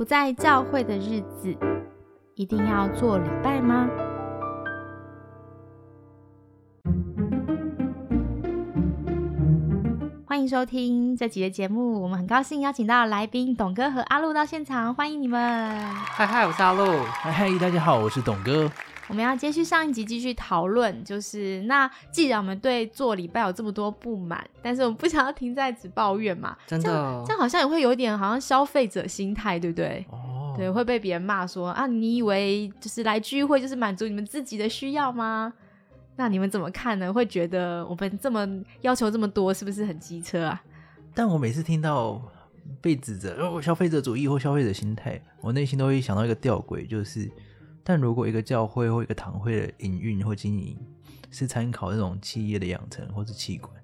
不在教会的日子，一定要做礼拜吗？欢迎收听这集的节目，我们很高兴邀请到来宾董哥和阿路到现场，欢迎你们！嗨嗨，我是阿路。嗨嗨，大家好，我是董哥。我们要接续上一集继续讨论，就是那既然我们对做礼拜有这么多不满，但是我们不想要停在只抱怨嘛，真的，这样好像也会有一点好像消费者心态，对不对？哦，对，会被别人骂说啊，你以为就是来聚会就是满足你们自己的需要吗？那你们怎么看呢？会觉得我们这么要求这么多，是不是很机车啊？但我每次听到被指责哦消费者主义或消费者心态，我内心都会想到一个吊诡，就是。但如果一个教会或一个堂会的营运或经营是参考那种企业的养成或是气管，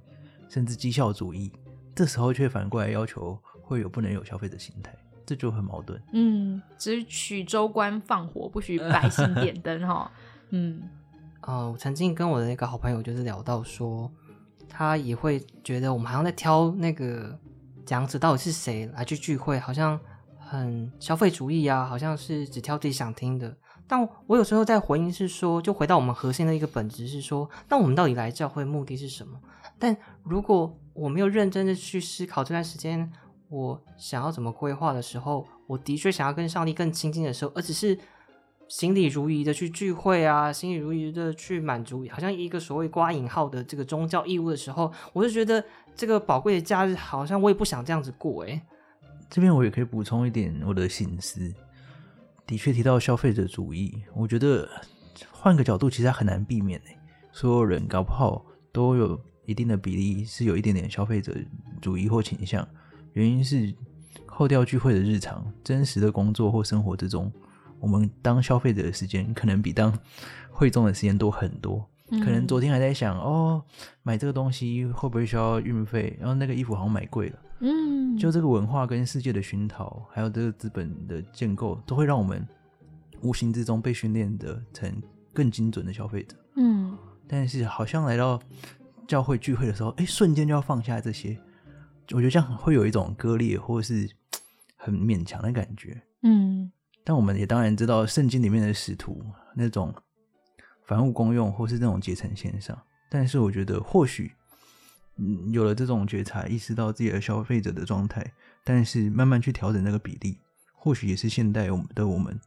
甚至绩效主义，这时候却反过来要求会有不能有消费者心态，这就很矛盾。嗯，只许州官放火，不许百姓点灯，哈。嗯，呃，我曾经跟我的那个好朋友就是聊到说，他也会觉得我们好像在挑那个讲者到底是谁来去聚会，好像很消费主义啊，好像是只挑自己想听的。但我有时候在回应是说，就回到我们核心的一个本质是说，那我们到底来教会目的是什么？但如果我没有认真的去思考这段时间我想要怎么规划的时候，我的确想要跟上帝更亲近的时候，而只是心里如仪的去聚会啊，心里如仪的去满足，好像一个所谓刮引号的这个宗教义务的时候，我就觉得这个宝贵的假日好像我也不想这样子过诶。这边我也可以补充一点我的心思。的确提到消费者主义，我觉得换个角度，其实很难避免诶。所有人搞不好都有一定的比例是有一点点消费者主义或倾向。原因是扣掉聚会的日常，真实的工作或生活之中，我们当消费者的时间可能比当会众的时间多很多。可能昨天还在想哦，买这个东西会不会需要运费？然后那个衣服好像买贵了。嗯，就这个文化跟世界的熏陶，还有这个资本的建构，都会让我们无形之中被训练的成更精准的消费者。嗯，但是好像来到教会聚会的时候，哎，瞬间就要放下这些，我觉得这样会有一种割裂或者是很勉强的感觉。嗯，但我们也当然知道圣经里面的使徒那种凡物公用或是那种阶层线上，但是我觉得或许。嗯，有了这种觉察，意识到自己的消费者的状态，但是慢慢去调整那个比例，或许也是现代我们的我们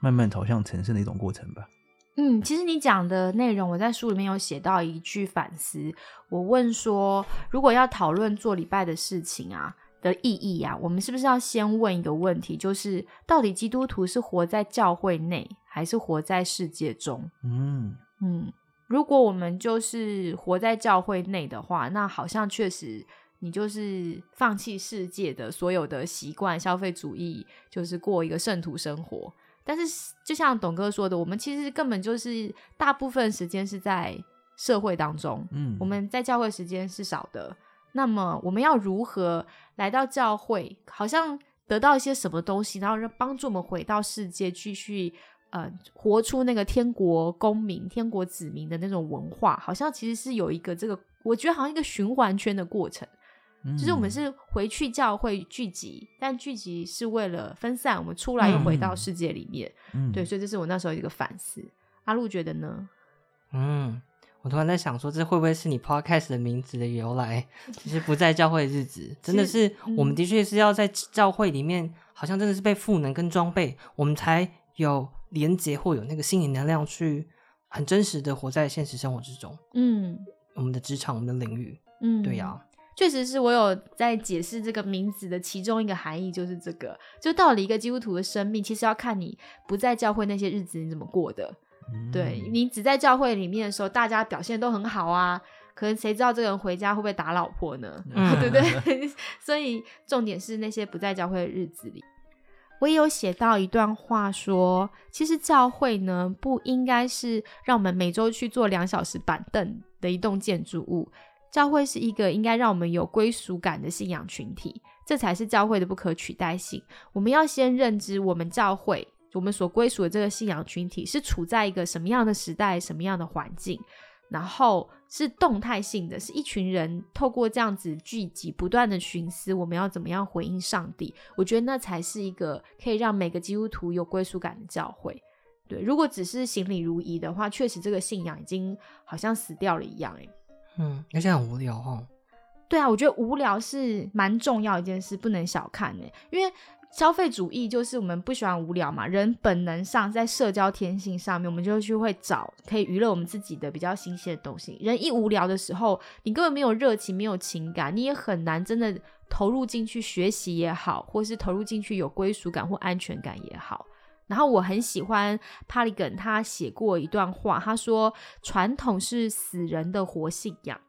慢慢朝向成圣的一种过程吧。嗯，其实你讲的内容，我在书里面有写到一句反思。我问说，如果要讨论做礼拜的事情啊的意义啊，我们是不是要先问一个问题，就是到底基督徒是活在教会内，还是活在世界中？嗯嗯。如果我们就是活在教会内的话，那好像确实你就是放弃世界的所有的习惯，消费主义，就是过一个圣徒生活。但是就像董哥说的，我们其实根本就是大部分时间是在社会当中，嗯，我们在教会时间是少的。那么我们要如何来到教会，好像得到一些什么东西，然后让帮助我们回到世界继续。呃，活出那个天国公民、天国子民的那种文化，好像其实是有一个这个，我觉得好像一个循环圈的过程。就是我们是回去教会聚集，但聚集是为了分散，我们出来又回到世界里面。对，所以这是我那时候一个反思。阿路觉得呢？嗯，我突然在想说，这会不会是你 podcast 的名字的由来？其 实不在教会的日子，真的是我们的确是要在教会里面，好像真的是被赋能跟装备，我们才有。连接或有那个心理能量去很真实的活在现实生活之中。嗯，我们的职场，我们的领域。嗯，对呀，确实是我有在解释这个名字的其中一个含义，就是这个，就到了一个基督徒的生命，其实要看你不在教会那些日子你怎么过的。对你只在教会里面的时候，大家表现都很好啊，可能谁知道这个人回家会不会打老婆呢？对不对？所以重点是那些不在教会的日子里。我也有写到一段话，说其实教会呢不应该是让我们每周去坐两小时板凳的一栋建筑物，教会是一个应该让我们有归属感的信仰群体，这才是教会的不可取代性。我们要先认知我们教会，我们所归属的这个信仰群体是处在一个什么样的时代、什么样的环境。然后是动态性的，是一群人透过这样子聚集，不断的寻思我们要怎么样回应上帝。我觉得那才是一个可以让每个基督徒有归属感的教会。对，如果只是行礼如仪的话，确实这个信仰已经好像死掉了一样。哎，嗯，而且很无聊哦。对啊，我觉得无聊是蛮重要一件事，不能小看哎，因为。消费主义就是我们不喜欢无聊嘛，人本能上在社交天性上面，我们就去会找可以娱乐我们自己的比较新鲜的东西。人一无聊的时候，你根本没有热情，没有情感，你也很难真的投入进去学习也好，或是投入进去有归属感或安全感也好。然后我很喜欢帕里根他写过一段话，他说：“传统是死人的活信仰。”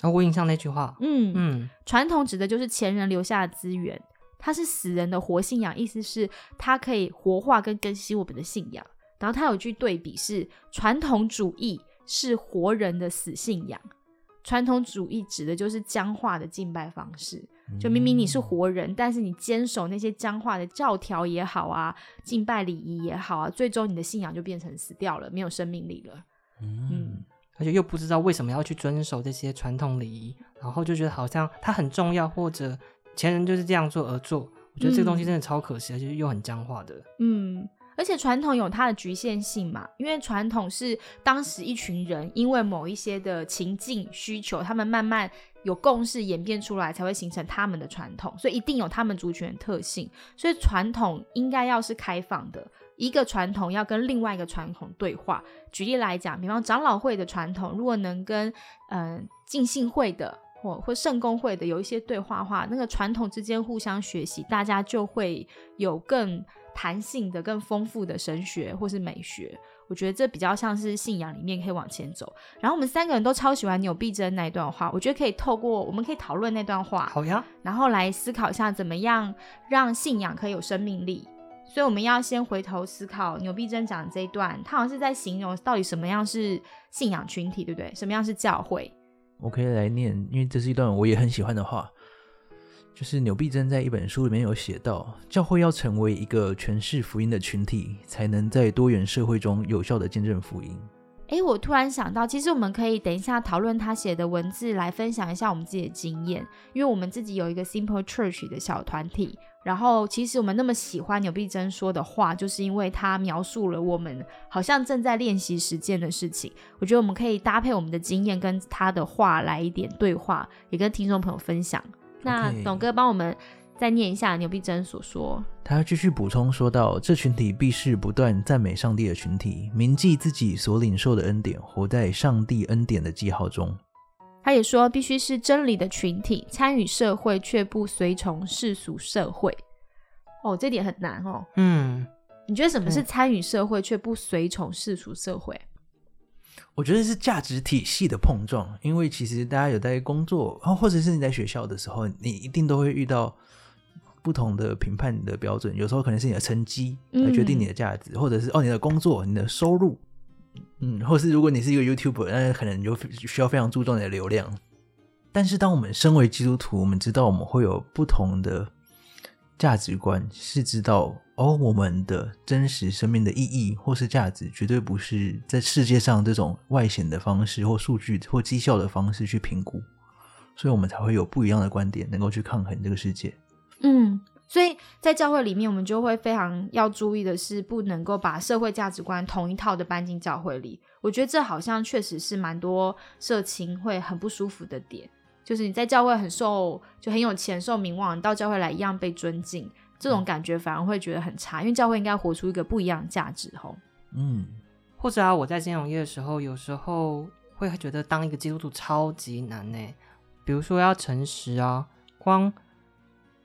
啊，我印象那句话，嗯嗯，传统指的就是前人留下的资源。它是死人的活信仰，意思是它可以活化跟更新我们的信仰。然后它有句对比是：传统主义是活人的死信仰。传统主义指的就是僵化的敬拜方式，就明明你是活人，但是你坚守那些僵化的教条也好啊，敬拜礼仪也好啊，最终你的信仰就变成死掉了，没有生命力了。嗯，而且又不知道为什么要去遵守这些传统礼仪，然后就觉得好像它很重要，或者。前人就是这样做而做，我觉得这个东西真的超可惜，而且又很僵化的。嗯，而且传统有它的局限性嘛，因为传统是当时一群人因为某一些的情境需求，他们慢慢有共识演变出来，才会形成他们的传统，所以一定有他们族群的特性。所以传统应该要是开放的，一个传统要跟另外一个传统对话。举例来讲，比方长老会的传统，如果能跟嗯浸信会的。或或圣公会的有一些对话话，那个传统之间互相学习，大家就会有更弹性的、更丰富的神学或是美学。我觉得这比较像是信仰里面可以往前走。然后我们三个人都超喜欢纽必珍那一段话，我觉得可以透过我们可以讨论那段话，好呀，然后来思考一下怎么样让信仰可以有生命力。所以我们要先回头思考纽必真讲这一段，他好像是在形容到底什么样是信仰群体，对不对？什么样是教会？我可以来念，因为这是一段我也很喜欢的话，就是纽必真在一本书里面有写到，教会要成为一个诠释福音的群体，才能在多元社会中有效的见证福音。哎，我突然想到，其实我们可以等一下讨论他写的文字，来分享一下我们自己的经验，因为我们自己有一个 Simple Church 的小团体。然后，其实我们那么喜欢牛必真说的话，就是因为他描述了我们好像正在练习实践的事情。我觉得我们可以搭配我们的经验跟他的话来一点对话，也跟听众朋友分享。那董哥帮我们再念一下牛必真所说。他继续补充说道：“这群体必是不断赞美上帝的群体，铭记自己所领受的恩典，活在上帝恩典的记号中。”他也说，必须是真理的群体，参与社会却不随从世俗社会。哦，这点很难哦。嗯，你觉得什么是参与社会却不随从世俗社会？我觉得是价值体系的碰撞。因为其实大家有在工作，或者是你在学校的时候，你一定都会遇到不同的评判的标准。有时候可能是你的成绩来决定你的价值，或者是哦你的工作、你的收入。嗯，或是如果你是一个 YouTuber，那可能就需要非常注重你的流量。但是，当我们身为基督徒，我们知道我们会有不同的价值观，是知道哦，我们的真实生命的意义或是价值，绝对不是在世界上这种外显的方式或数据或绩效的方式去评估，所以我们才会有不一样的观点，能够去抗衡这个世界。嗯。所以在教会里面，我们就会非常要注意的是，不能够把社会价值观同一套的搬进教会里。我觉得这好像确实是蛮多社情会很不舒服的点，就是你在教会很受就很有钱、受名望，到教会来一样被尊敬，这种感觉反而会觉得很差。因为教会应该活出一个不一样的价值，吼。嗯，或者啊，我在金融业的时候，有时候会觉得当一个基督徒超级难呢。比如说要诚实啊，光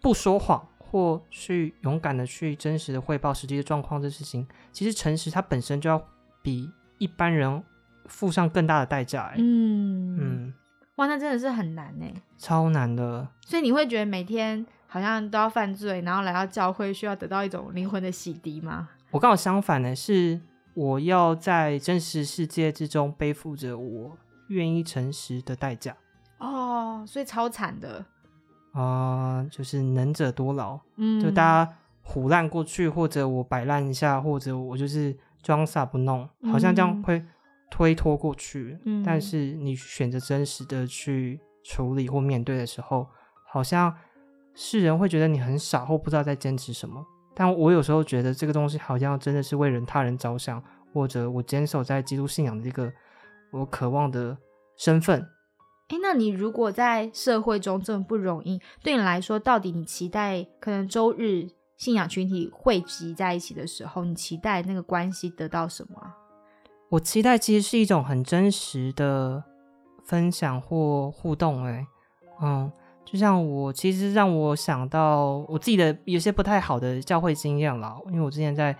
不说谎。或去勇敢的去真实的汇报实际的状况，这事情其实诚实它本身就要比一般人付上更大的代价。嗯嗯，哇，那真的是很难呢，超难的。所以你会觉得每天好像都要犯罪，然后来到教会需要得到一种灵魂的洗涤吗？我刚好相反的是，我要在真实世界之中背负着我愿意诚实的代价。哦，所以超惨的。啊，就是能者多劳，嗯，就大家胡烂过去，或者我摆烂一下，或者我就是装傻不弄，好像这样会推脱过去，嗯但是你选择真实的去处理或面对的时候，好像世人会觉得你很傻或不知道在坚持什么。但我有时候觉得这个东西好像真的是为人他人着想，或者我坚守在基督信仰的一个我渴望的身份。哎，那你如果在社会中这么不容易，对你来说，到底你期待可能周日信仰群体汇集在一起的时候，你期待那个关系得到什么？我期待其实是一种很真实的分享或互动、欸，嗯，就像我其实让我想到我自己的有些不太好的教会经验啦，因为我之前在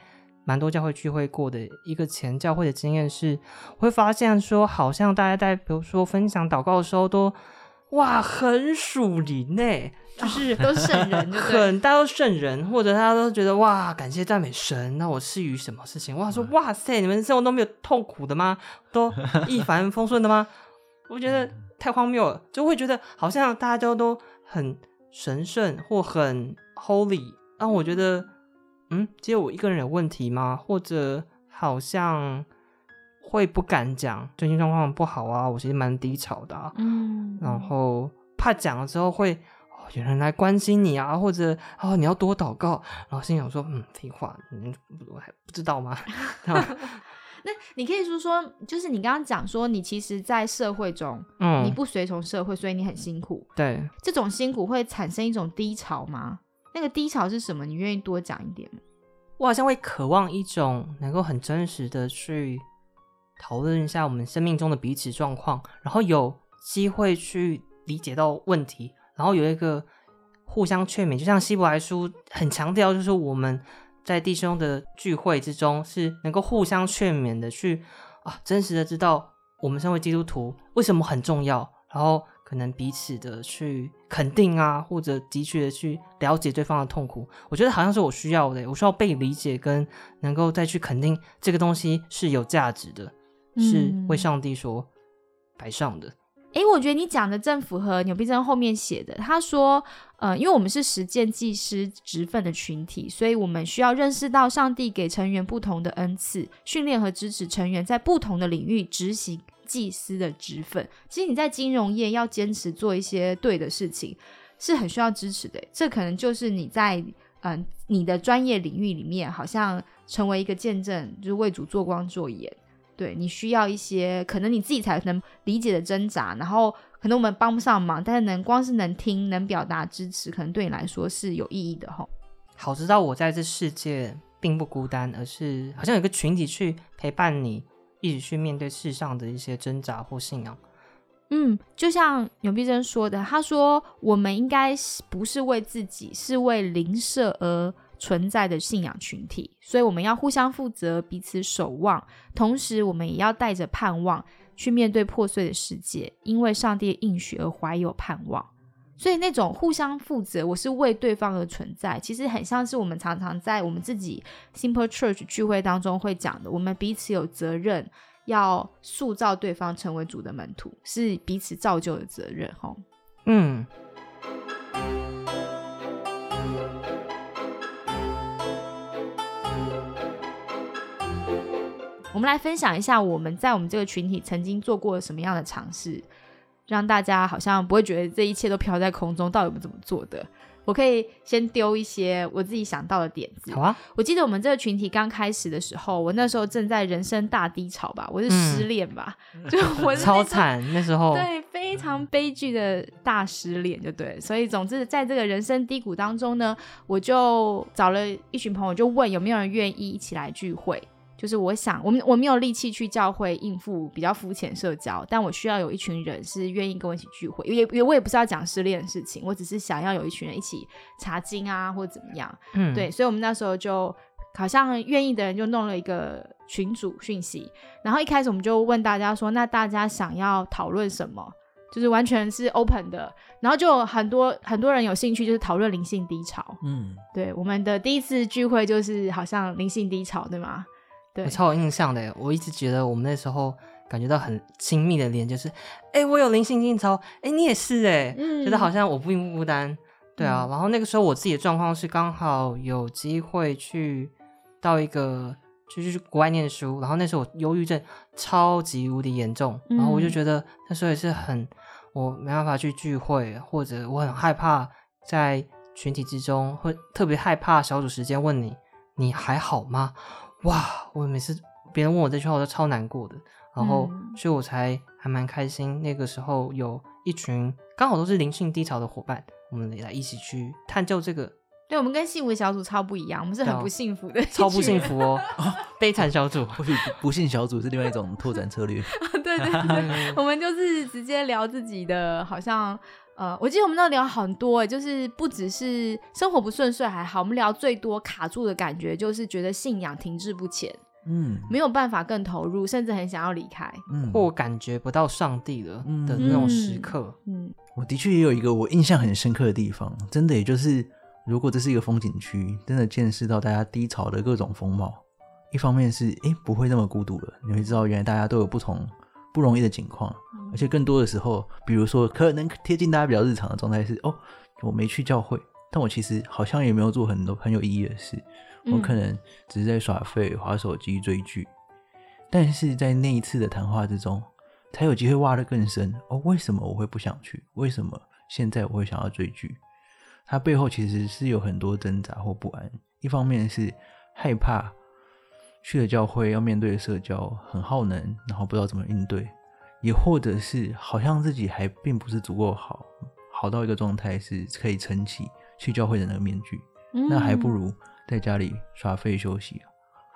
蛮多教会聚会过的一个前教会的经验是，我会发现说好像大家在比如说分享祷告的时候都哇很属灵呢、就是、都圣人很大家都圣人，或者大家都觉得哇，感谢赞美神。那我是于什么事情？哇，说哇塞，你们生活都没有痛苦的吗？都 一帆风顺的吗？我觉得太荒谬了，就会觉得好像大家都都很神圣或很 holy。让我觉得，嗯，只有我一个人有问题吗？或者好像会不敢讲，最近状况不好啊，我其实蛮低潮的、啊。嗯，然后怕讲了之后会哦有人来关心你啊，或者哦你要多祷告，然后心想说嗯废话，你我还不知道吗？那你可以说说，就是你刚刚讲说，你其实，在社会中，嗯，你不随从社会，所以你很辛苦。对，这种辛苦会产生一种低潮吗？那个低潮是什么？你愿意多讲一点吗？我好像会渴望一种能够很真实的去讨论一下我们生命中的彼此状况，然后有机会去理解到问题，然后有一个互相劝勉，就像希伯来书很强调，就是我们在弟兄的聚会之中是能够互相劝勉的，去啊真实的知道我们身为基督徒为什么很重要，然后可能彼此的去肯定啊，或者的确的去了解对方的痛苦。我觉得好像是我需要的，我需要被理解，跟能够再去肯定这个东西是有价值的，是嗯为上帝所摆上的。诶，我觉得你讲的正符合牛逼症后面写的。他说，呃，因为我们是实践技师职分的群体，所以我们需要认识到上帝给成员不同的恩赐，训练和支持成员在不同的领域执行祭司的职分。其实你在金融业要坚持做一些对的事情，是很需要支持的。这可能就是你在嗯、你的专业领域里面，好像成为一个见证，就是为主做光做盐。对你需要一些可能你自己才能理解的挣扎，然后可能我们帮不上忙，但是能光是能听、能表达支持，可能对你来说是有意义的哈。好知道我在这世界并不孤单，而是好像有个群体去陪伴你，一起去面对世上的一些挣扎或信仰。嗯，就像牛必真说的，他说我们应该是不是为自己，是为灵舍而存在的信仰群体，所以我们要互相负责，彼此守望，同时我们也要带着盼望去面对破碎的世界，因为上帝应许而怀有盼望。所以那种互相负责，我是为对方而存在，其实很像是我们常常在我们自己 Simple Church 聚会当中会讲的，我们彼此有责任要塑造对方成为主的门徒，是彼此造就的责任。哈，嗯，我们来分享一下我们在我们这个群体曾经做过什么样的尝试，让大家好像不会觉得这一切都飘在空中，到底我们怎么做的？我可以先丢一些我自己想到的点子。好啊，我记得我们这个群体刚开始的时候，我那时候正在人生大低潮吧，我是失恋吧，就我是 超惨，那时候对，非常悲剧的大失恋，就对。所以，总之，在这个人生低谷当中呢，我就找了一群朋友，就问有没有人愿意一起来聚会。就是我想，我们我没有力气去教会应付比较肤浅社交，但我需要有一群人是愿意跟我一起聚会。也也我也不是要讲失恋的事情，我只是想要有一群人一起查经啊，或者怎么样。嗯，对，所以我们那时候就好像愿意的人就弄了一个群组讯息，然后一开始我们就问大家说，那大家想要讨论什么？就是完全是 open 的，然后就很多很多人有兴趣，就是讨论灵性低潮。嗯，对，我们的第一次聚会就是好像灵性低潮，对吗？对我，超有印象的。我一直觉得我们那时候感觉到很亲密的连，就是哎、我有灵性低潮，哎、你也是哎、嗯觉得好像我并不孤单。对啊，嗯然后那个时候我自己的状况是刚好有机会去到一个就去国外念书，然后那时候我忧郁症超级无敌严重，然后我就嗯觉得那时候也是很我没办法去聚会，或者我很害怕在群体之中，会特别害怕小组时间问你你还好吗？哇，我每次别人问我这句话，我都超难过的。然后，嗯所以我才还蛮开心。那个时候有一群刚好都是灵性低潮的伙伴，我们来一起去探究这个对我们跟幸福小组超不一样，我们是很不幸福的，超不幸。福哦 悲惨小组。不幸小组是另外一种拓展策略。对对对，我们就是直接聊自己的，好像呃，我记得我们那聊很多，哎，就是不只是生活不顺遂还好，我们聊最多卡住的感觉就是觉得信仰停滞不前，嗯没有办法更投入，甚至很想要离开。嗯，或感觉不到上帝了嗯的那种时刻，嗯我的确也有一个我印象很深刻的地方，真的也就是，如果这是一个风景区，真的见识到大家低潮的各种风貌。一方面是哎不会那么孤独了，你会知道原来大家都有不同不容易的情况，嗯而且更多的时候，比如说可能贴近大家比较日常的状态是哦，我没去教会，但我其实好像也没有做很多很有意义的事，我嗯可能只是在耍废、划手机、追剧，但是在那一次的谈话之中，才有机会挖得更深。哦，为什么我会不想去？为什么现在我会想要追剧？它背后其实是有很多挣扎或不安。一方面是害怕去了教会要面对的社交很耗能，然后不知道怎么应对；也或者是好像自己还并不是足够好，好到一个状态是可以撑起去教会的那个面具。嗯那还不如在家里耍废休息啊。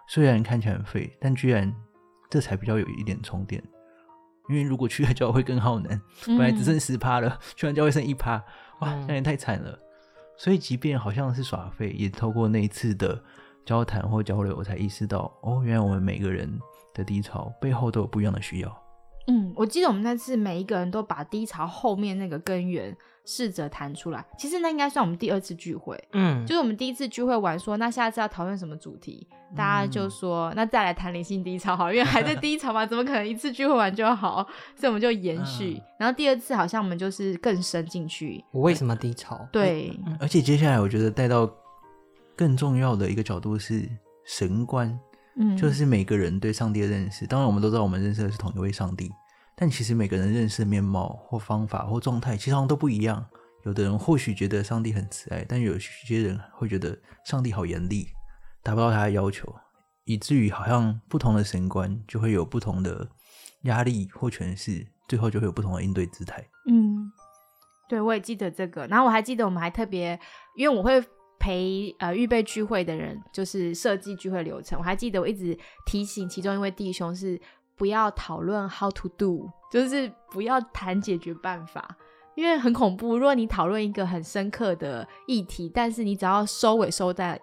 虽然看起来很废，但居然这才比较有一点充电。因为如果去了教会更耗能，本来只剩十趴了，去完教会剩一趴，哇，嗯那也太惨了。所以即便好像是耍废，也透过那一次的交谈或交流，我才意识到，哦，原来我们每个人的低潮背后都有不一样的需要。嗯，我记得我们那次每一个人都把低潮后面那个根源试着谈出来。其实那应该算我们第二次聚会，嗯，就是我们第一次聚会完说，那下次要讨论什么主题？大家就说，那再来谈灵性低潮好了，因为还在低潮嘛，怎么可能一次聚会完就好？所以我们就延续。嗯然后第二次好像我们就是更深进去，我为什么低潮？对，而且接下来我觉得带到更重要的一个角度是神观，嗯，就是每个人对上帝的认识。当然，我们都知道我们认识的是同一位上帝，但其实每个人认识的面貌或方法或状态，其实好像都不一样。有的人或许觉得上帝很慈爱，但有些人会觉得上帝好严厉，达不到他的要求，以至于好像不同的神观就会有不同的压力或诠释，最后就会有不同的应对姿态。嗯，对，我也记得这个。然后我还记得我们还特别，因为我会陪呃预备聚会的人，就是设计聚会流程。我还记得我一直提醒其中一位弟兄是不要讨论 how to do，就是不要谈解决办法。因为很恐怖，如果你讨论一个很深刻的议题，但是你只要收尾收在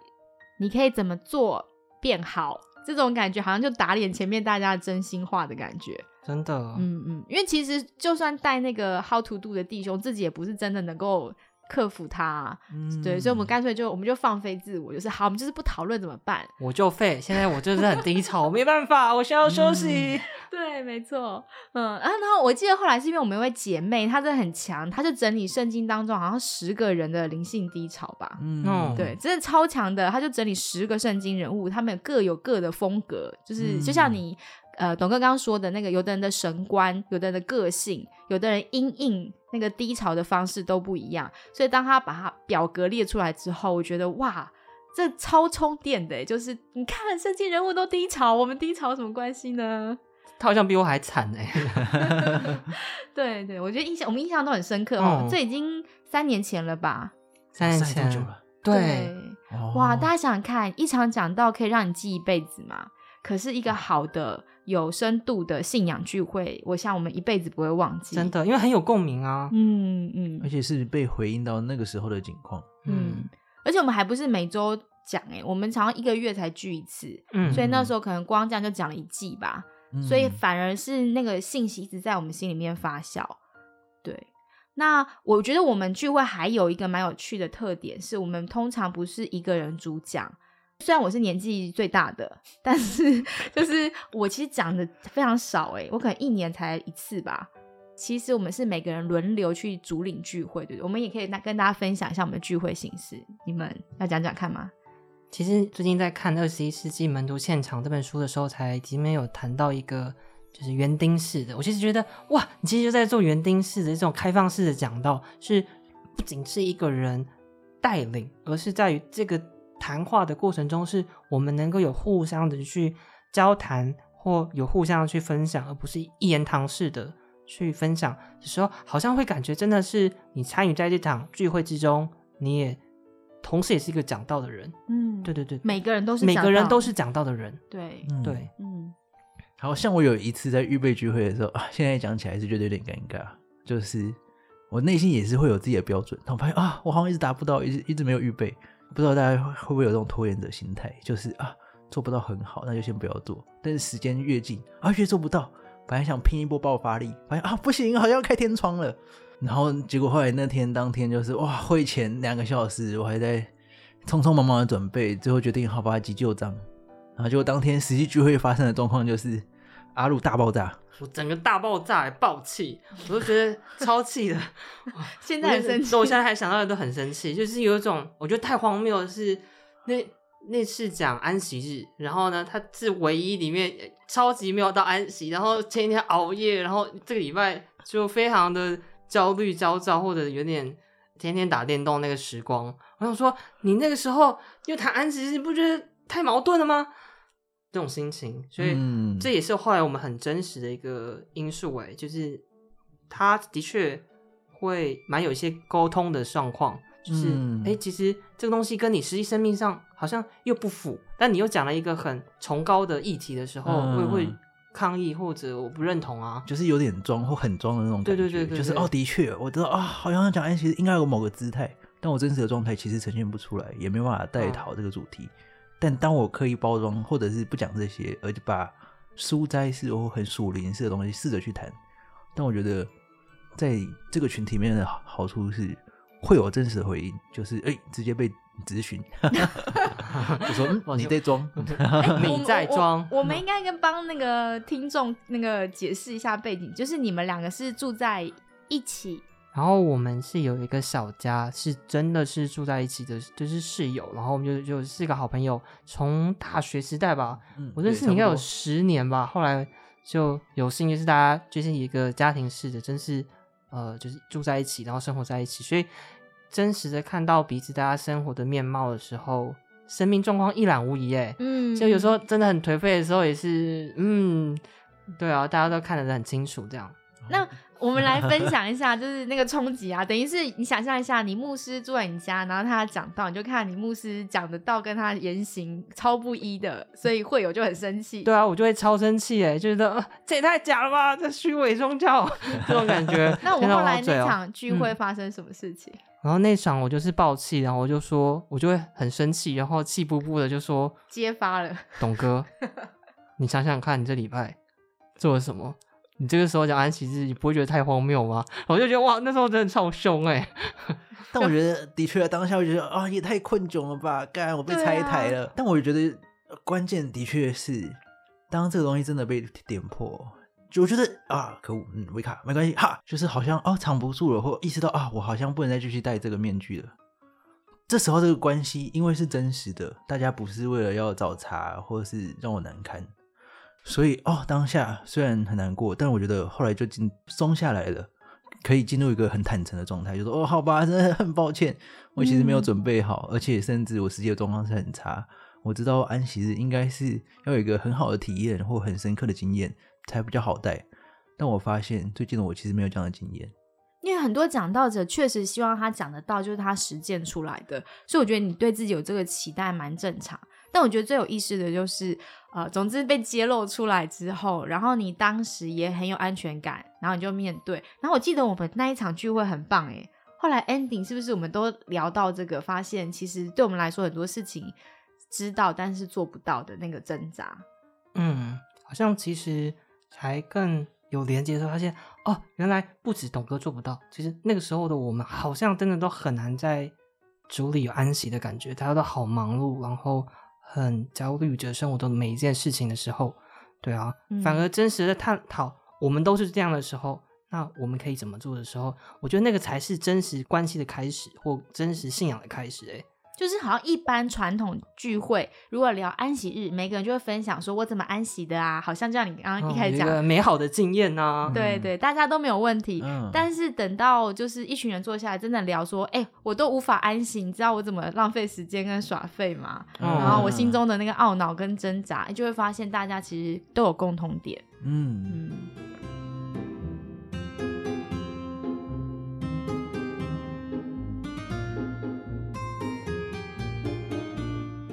你可以怎么做变好，这种感觉好像就打脸前面大家的真心话的感觉。真的，嗯嗯，因为其实就算带那个 How to do 的弟兄，自己也不是真的能够克服它啊、嗯对，所以我们干脆就我们就放飞自我，就是好，我们就是不讨论怎么办。我就废。现在我就是很低潮，我没办法，我需要休息。对，没错，嗯，啊，然后我记得后来是因为我们有位姐妹，她真的很强，她就整理圣经当中好像十个人的灵性低潮吧。嗯嗯对，真的超强的，她就整理十个圣经人物，他们各有各的风格，就是就像你、呃董哥刚刚说的那个，有的人的神观，有的人的个性，有的人因应那个低潮的方式都不一样，所以当他把他表格列出来之后，我觉得哇。这超充电的欸，就是你看圣经人物都低潮，我们低潮有什么关系呢？他好像比我还惨 哎、对对，我觉得印象我们印象都很深刻哦，嗯这已经三年前了吧？三年前久了？对，哦哇，大家想想看，一场讲道可以让你记一辈子嘛？可是一个好的、有深度的信仰聚会，我想我们一辈子不会忘记。真，的，因为很有共鸣啊。嗯嗯而且是被回应到那个时候的景况。嗯，而且我们还不是每周讲哎，我们常常一个月才聚一次，嗯，所以那时候可能光这样就讲了一季吧。嗯所以反而是那个信息一直在我们心里面发酵。对，那我觉得我们聚会还有一个蛮有趣的特点，是我们通常不是一个人主讲。虽然我是年纪最大的，但是就是我其实讲的非常少诶，我可能一年才一次吧。其实我们是每个人轮流去主领聚会，对不对？我们也可以那跟大家分享一下我们的聚会形式，你们要讲讲看吗？其实最近在看《二十一世纪门徒现场》这本书的时候，才里面有谈到一个就是园丁式的。我其实觉得哇，你其实就在做园丁式的这种开放式的讲道，是不仅是一个人带领，而是在于这个谈话的过程中，是我们能够有互相的去交谈，或有互相的去分享，而不是一言堂式的去分享的时候，好像会感觉真的是你参与在这场聚会之中，你也同时也是一个讲道的人。嗯，对对对，每个人都是每个人都是讲道的人。对，嗯对，嗯。好像我有一次在预备聚会的时候啊，现在讲起来是觉得有点尴尬，就是我内心也是会有自己的标准，但我发现啊，我好像一直达不到，一直一直没有预备，不知道大家会不会有这种拖延者心态，就是啊做不到很好，那就先不要做，但是时间越近啊越做不到，本来想拼一波爆发力，发现啊不行，好像要开天窗了，然后结果后来那天当天就是哇会前两个小时我还在匆匆忙忙的准备，最后决定好吧急救章。然后结果当天实际聚会发生的状况就是阿鲁大爆炸，我整个大爆炸，爆气，我都觉得超气的。现在很生气，我现在还想到的都很生气，就是有一种我觉得太荒谬的是，那那次讲安息日，然后呢，他是唯一里面超级没有到安息，然后前一天熬夜，然后这个礼拜就非常的焦虑焦躁，或者有点天天打电动那个时光。我想说，你那个时候又谈安息日，你不觉得太矛盾了吗？这种心情，所以嗯。这也是后来我们很真实的一个因素，哎，就是他的确会蛮有一些沟通的状况，就是哎、其实这个东西跟你实际生命上好像又不符，但你又讲了一个很崇高的议题的时候，嗯会会抗议或者我不认同啊，就是有点装或很装的那种感觉。对对对对对就是哦，的确，我知道啊，好像讲哎，其实应该有某个姿态，但我真实的状态其实呈现不出来，也没办法带讨这个主题。但当我刻意包装，或者是不讲这些，而且把书斋式或很属灵式的东西试着去谈，但我觉得在这个群体里面的好好处是会有真实的回应，就是哎、直接被咨询，我说、嗯、你在装，你在装我们应该跟帮那个听众那个解释一下背景，就是你们两个是住在一起，然后我们是有一个小家，是真的是住在一起的，就是室友。然后我们就就四个好朋友，从大学时代吧，嗯我认识你应该有十年吧。后来就有幸就是大家就是一个家庭式的，真是呃就是住在一起，然后生活在一起，所以真实的看到彼此大家生活的面貌的时候，生命状况一览无遗。哎，嗯就有时候真的很颓废的时候，也是嗯，对啊，大家都看得很清楚，这样。那我们来分 享一下，就是那个冲击啊，等于是你想象一下，你牧师住在你家，然后他讲道，你就看你牧师讲的道跟他言行超不一的，所以会有就很生气。对啊，我就会超生气哎，就觉得、呃这也太假了吧，这虚伪宗教 这种感觉。那我们后来那场聚会嗯发生什么事情？然后那场我就是爆气，然后我就说，我就会很生气，然后气不不的就说，揭发了，董哥，你想想看，你这礼拜做了什么？你这个时候讲安息日，你不会觉得太荒谬吗？我就觉得哇，那时候真的超凶哎、但我觉得的确当下我觉得啊，也太困窘了吧，干我被拆台啊了。但我觉得呃关键的确是，当这个东西真的被点破，就我觉得啊，可恶，嗯，维卡没关系哈，就是好像哦藏不住了，或意识到啊，我好像不能再继续戴这个面具了。这时候这个关系因为是真实的，大家不是为了要找茬或者是让我难堪，所以哦当下虽然很难过，但我觉得后来就进松下来了。可以进入一个很坦诚的状态，就说哦，好吧，真 的很抱歉，我其实没有嗯准备好，而且甚至我实际的状况是很差。我知道安息日应该是要有一个很好的体验或很深刻的经验才比较好带，但我发现最近的我其实没有这样的经验。因为很多讲道者确实希望他讲得到，就是他实践出来的，所以我觉得你对自己有这个期待蛮正常。但我觉得最有意思的就是，呃，总之被揭露出来之后，然后你当时也很有安全感，然后你就面对。然后我记得我们那一场聚会很棒诶，后来 ending 是不是我们都聊到这个，发现其实对我们来说很多事情知道，但是做不到的那个挣扎。嗯，好像其实才更有连接的时候，发现哦，原来不止董哥做不到，其实那个时候的我们好像真的都很难在组里有安息的感觉，大家都好忙碌，然后很焦虑着生活的每一件事情的时候，对啊，嗯反而真实的探讨，我们都是这样的时候。那我们可以怎么做的时候，我觉得那个才是真实关系的开始，或真实信仰的开始、欸。就是好像一般传统聚会，如果聊安息日，每个人就会分享说我怎么安息的啊，好像就像你刚刚一开始讲，哦有一个美好的经验呐、对对，大家都没有问题。嗯。但是等到就是一群人坐下来，真的聊说，哎、我都无法安息，你知道我怎么浪费时间跟耍废吗？嗯。然后我心中的那个懊恼跟挣扎，就会发现大家其实都有共同点。嗯，嗯，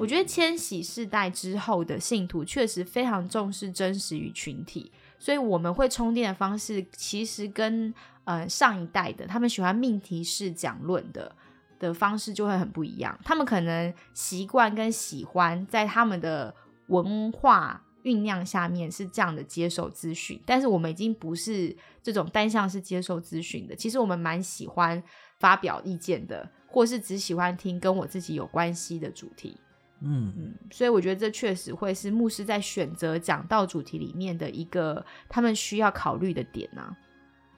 我觉得千禧世代之后的信徒确实非常重视真实与群体，所以我们会充电的方式其实跟呃上一代的他们喜欢命题式讲论的的方式就会很不一样。他们可能习惯跟喜欢在他们的文化酝酿下面是这样的接受资讯，但是我们已经不是这种单向式接受资讯的。其实我们蛮喜欢发表意见的，或是只喜欢听跟我自己有关系的主题。嗯，所以我觉得这确实会是牧师在选择讲道主题里面的一个他们需要考虑的点啊。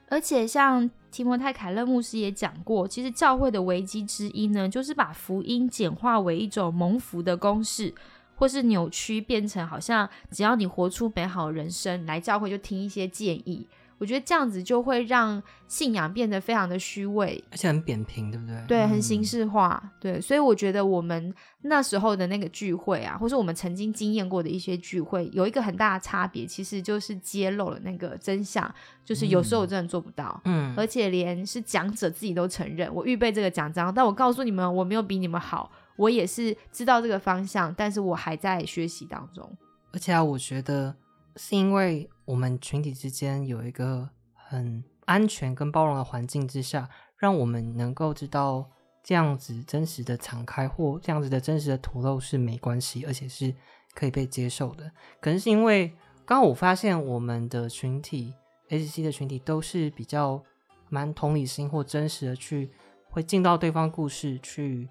而且像提摩太凯勒牧师也讲过，其实教会的危机之一呢，就是把福音简化为一种蒙福的公式，或是扭曲变成好像只要你活出美好人生，来教会就听一些建议。我觉得这样子就会让信仰变得非常的虚伪，而且很扁平，对不对？对，很嗯形式化，对，所以我觉得我们那时候的那个聚会啊，或是我们曾经经验过的一些聚会，有一个很大的差别，其实就是揭露了那个真相，就是有时候我真的做不到，嗯，而且连是讲者自己都承认，我预备这个奖章，但我告诉你们，我没有比你们好，我也是知道这个方向，但是我还在学习当中。而且啊，我觉得是因为我们群体之间有一个很安全跟包容的环境之下，让我们能够知道这样子真实的敞开或这样子的真实的吐露是没关系，而且是可以被接受的。可能是因为刚刚我发现我们的群体 HC 的群体都是比较蛮同理心或真实的去会进到对方故事去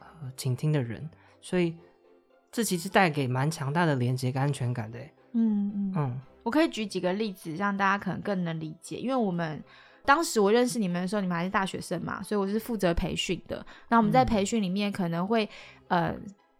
呃倾听的人，所以这其实带给蛮强大的连接跟安全感的。嗯嗯嗯我可以举几个例子，让大家可能更能理解。因为我们当时我认识你们的时候，你们还是大学生嘛，所以我是负责培训的。那我们在嗯培训里面可能会、呃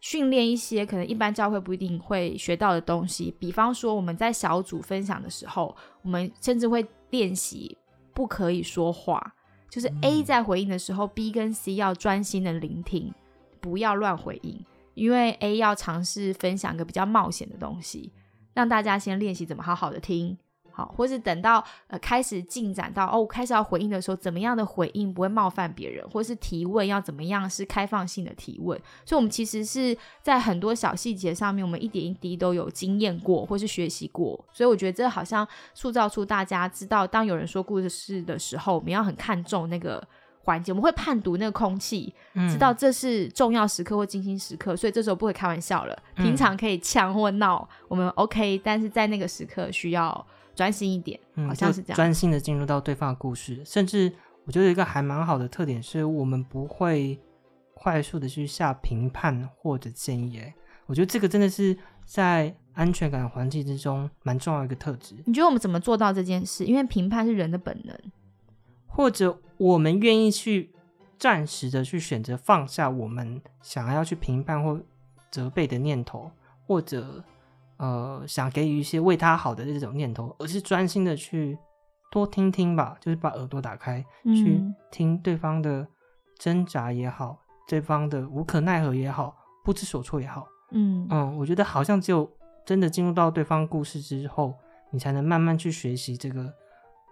训练一些可能一般教会不一定会学到的东西，比方说我们在小组分享的时候，我们甚至会练习不可以说话，就是 A 嗯在回应的时候、b 跟 C 要专心的聆听，不要乱回应，因为 A 要尝试分享一个比较冒险的东西。让大家先练习怎么好好的听，好，或是等到呃开始进展到哦开始要回应的时候，怎么样的回应不会冒犯别人，或是提问要怎么样是开放性的提问。所以，我们其实是在很多小细节上面，我们一点一滴都有经验过，或是学习过。所以，我觉得这好像塑造出大家知道，当有人说故事的时候，我们要很看重那个。环节我们会判读那个空气，嗯知道这是重要时刻或精心时刻，所以这时候不会开玩笑了。嗯平常可以呛或闹，我们 OK，但是在那个时刻需要专心一点，嗯好像是这样。就专心的进入到对方的故事，甚至我觉得一个还蛮好的特点是，我们不会快速的去下评判或者建议。哎，我觉得这个真的是在安全感环境之中蛮重要的一个特质。你觉得我们怎么做到这件事？因为评判是人的本能。或者我们愿意去暂时的去选择放下我们想要去评判或责备的念头，或者呃想给予一些为他好的这种念头，而是专心的去多听听吧，就是把耳朵打开，去嗯听对方的挣扎也好，对方的无可奈何也好，不知所措也好，嗯嗯，我觉得好像只有真的进入到对方故事之后，你才能慢慢去学习这个。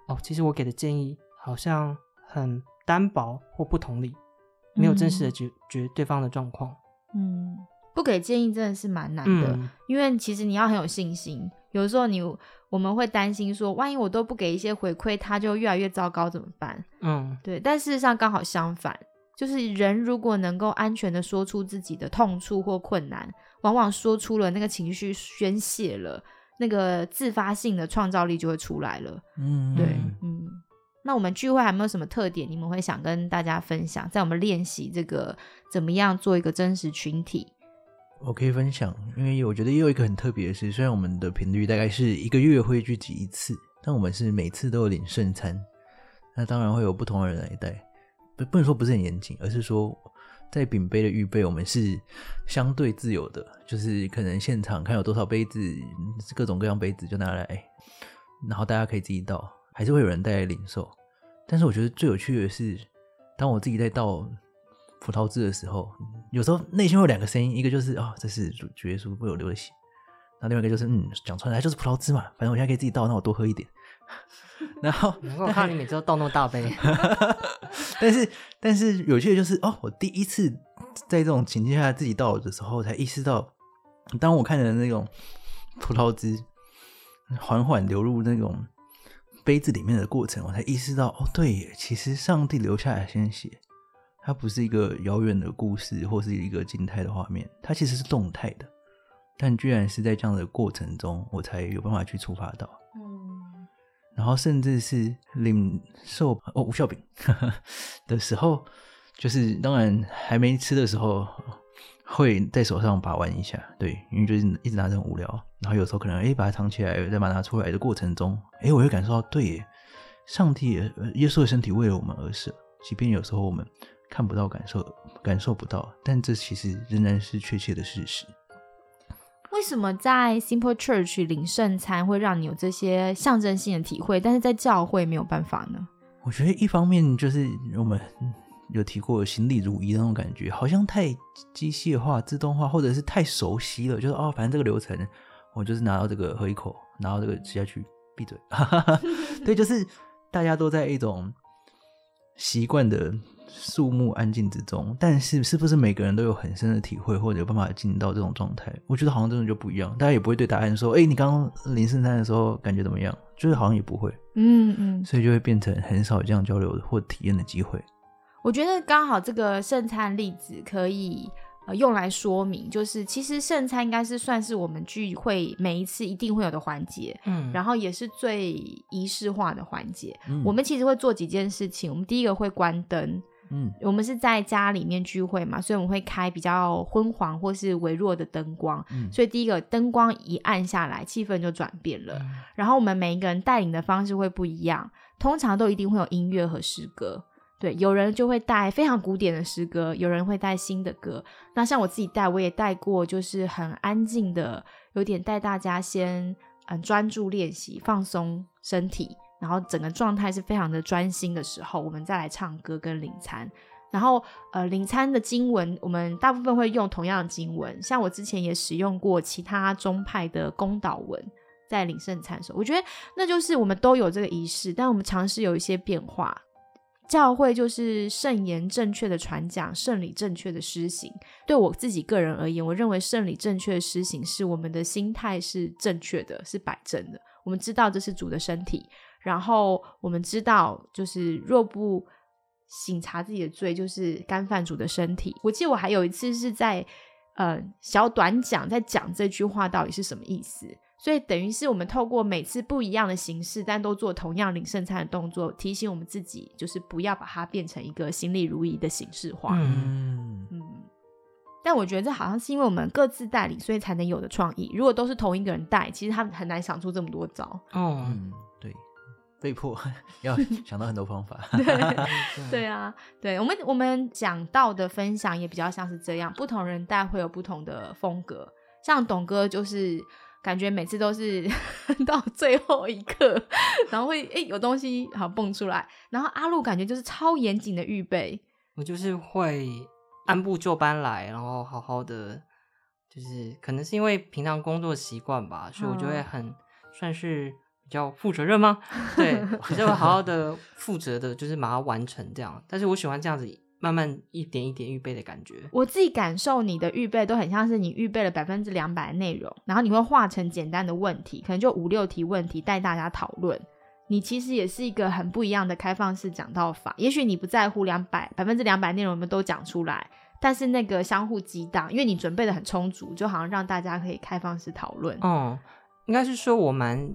哦，其实我给的建议好像很单薄或不同理，没有真实的嗯解决对方的状况。嗯，不给建议真的是蛮难的，嗯，因为其实你要很有信心。有时候你我们会担心说，万一我都不给一些回馈，他就越来越糟糕怎么办？嗯，对，但事实上刚好相反，就是人如果能够安全的说出自己的痛处或困难，往往说出了那个情绪宣泄了，那个自发性的创造力就会出来了。嗯，对，嗯。那我们聚会还没有什么特点？你们会想跟大家分享，在我们练习这个怎么样做一个真实群体？我可以分享，因为我觉得也有一个很特别的事，虽然我们的频率大概是一个月会聚集一次，但我们是每次都有领圣餐，那当然会有不同的人来带，不不能说不是很严谨，而是说在饼杯的预备，我们是相对自由的，就是可能现场看有多少杯子，各种各样杯子就拿来，然后大家可以自己倒，还是会有人带来零售。但是我觉得最有趣的是，当我自己在倒葡萄汁的时候，有时候内心会有两个声音，一个就是啊、这是主主耶稣为我流的血，然后另外一个就是嗯，讲出来就是葡萄汁嘛，反正我现在可以自己倒，那我多喝一点。然后我看到你每次都倒那么大杯，但是但是有趣的就是哦，我第一次在这种情境下自己倒的时候，才意识到，当我看着那种葡萄汁缓缓流入那种杯子里面的过程，我才意识到哦，对耶，其实上帝留下来的鲜血，它不是一个遥远的故事或是一个静态的画面，它其实是动态的，但居然是在这样的过程中，我才有办法去触发到。嗯，然后甚至是领受哦无效饼 的时候，就是当然还没吃的时候，会在手上把玩一下，对，因为就是一直拿着很无聊。然后有时候可能哎把它藏起来，再把它拿出来的过程中，哎我会感受到，对耶，上帝耶稣的身体为了我们而死，即便有时候我们看不到、感受感受不到，但这其实仍然是确切的事实。为什么在 Simple Church 领圣餐会让你有这些象征性的体会，但是在教会没有办法呢？我觉得一方面就是我们嗯有提过行礼如一那种感觉，好像太机械化、自动化，或者是太熟悉了。就是哦，反正这个流程，我就是拿到这个喝一口，拿到这个吃下去，闭嘴。对，就是大家都在一种习惯的肃穆安静之中，但是是不是每个人都有很深的体会，或者有办法进到这种状态？我觉得好像真的就不一样。大家也不会对答案说：“哎、你刚刚临圣诞的时候感觉怎么样？”就是好像也不会。嗯嗯，所以就会变成很少这样交流或体验的机会。我觉得刚好这个圣餐例子可以呃用来说明，就是其实圣餐应该是算是我们聚会每一次一定会有的环节，嗯，然后也是最仪式化的环节。嗯我们其实会做几件事情，我们第一个会关灯。嗯我们是在家里面聚会嘛，所以我们会开比较昏黄或是微弱的灯光。嗯所以第一个灯光一暗下来，气氛就转变了。嗯然后我们每一个人带领的方式会不一样，通常都一定会有音乐和诗歌。对，有人就会带非常古典的诗歌，有人会带新的歌。那像我自己带，我也带过，就是很安静的，有点带大家先嗯专注练习，放松身体，然后整个状态是非常的专心的时候，我们再来唱歌跟领餐。然后，呃，领餐的经文，我们大部分会用同样的经文，像我之前也使用过其他宗派的公祷文，在领圣餐的时候，我觉得那就是我们都有这个仪式，但我们尝试有一些变化。教会就是圣言正确的传讲，圣礼正确的施行。对我自己个人而言，我认为圣礼正确的施行是我们的心态是正确的，是摆正的。我们知道这是主的身体，然后我们知道就是若不醒察自己的罪，就是干犯主的身体。我记得我还有一次是在呃小短讲，在讲这句话到底是什么意思。所以等于是我们透过每次不一样的形式，但都做同样领圣餐的动作，提醒我们自己，就是不要把它变成一个心力如仪的形式化。嗯嗯嗯，但我觉得这好像是因为我们各自代理，所以才能有的创意。如果都是同一个人带，其实他们很难想出这么多招。哦，嗯，对，被迫 要 想到很多方法。对啊，对我们我们讲到的分享也比较像是这样，不同人带会有不同的风格。像董哥就是感觉每次都是 到最后一刻，然后会诶有东西好蹦出来，然后阿路感觉就是超严谨的预备。我就是会按部就班来，然后好好的，就是可能是因为平常工作习惯吧，所以我就会嗯很算是比较负责任吗？对，我就会好好的负责的，就是把它完成这样。但是我喜欢这样子慢慢一点一点预备的感觉。我自己感受你的预备都很像是你预备了百分之两百的内容，然后你会化成简单的问题，可能就五六题问题带大家讨论。你其实也是一个很不一样的开放式讲道法。也许你不在乎两百百分之两百内容我们都讲出来，但是那个相互激荡，因为你准备的很充足，就好像让大家可以开放式讨论。嗯，应该是说我蛮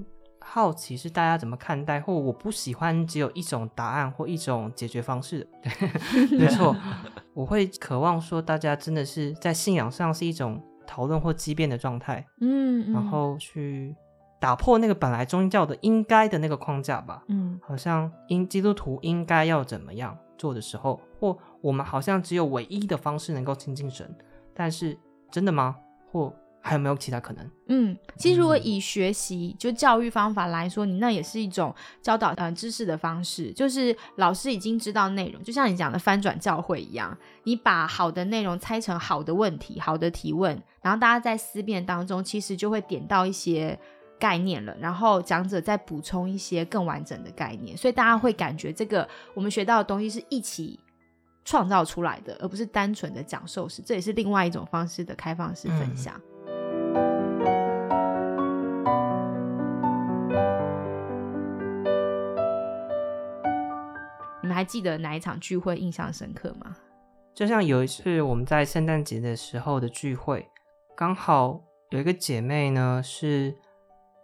好奇是大家怎么看待，或我不喜欢只有一种答案或一种解决方式。对，没错，我会渴望说大家真的是在信仰上是一种讨论或激辩的状态，嗯，嗯然后去打破那个本来宗教的应该的那个框架吧。嗯好像因基督徒应该要怎么样做的时候，或我们好像只有唯一的方式能够亲近神，但是真的吗？或还有没有其他可能？嗯，其实如果以学习就教育方法来说，你那也是一种教导呃知识的方式，就是老师已经知道内容，就像你讲的翻转教会一样，你把好的内容拆成好的问题、好的提问，然后大家在思辨当中，其实就会点到一些概念了，然后讲者再补充一些更完整的概念，所以大家会感觉这个我们学到的东西是一起创造出来的，而不是单纯的讲授式，这也是另外一种方式的开放式分享。记得哪一场聚会印象深刻吗？就像有一次我们在圣诞节的时候的聚会，刚好有一个姐妹呢是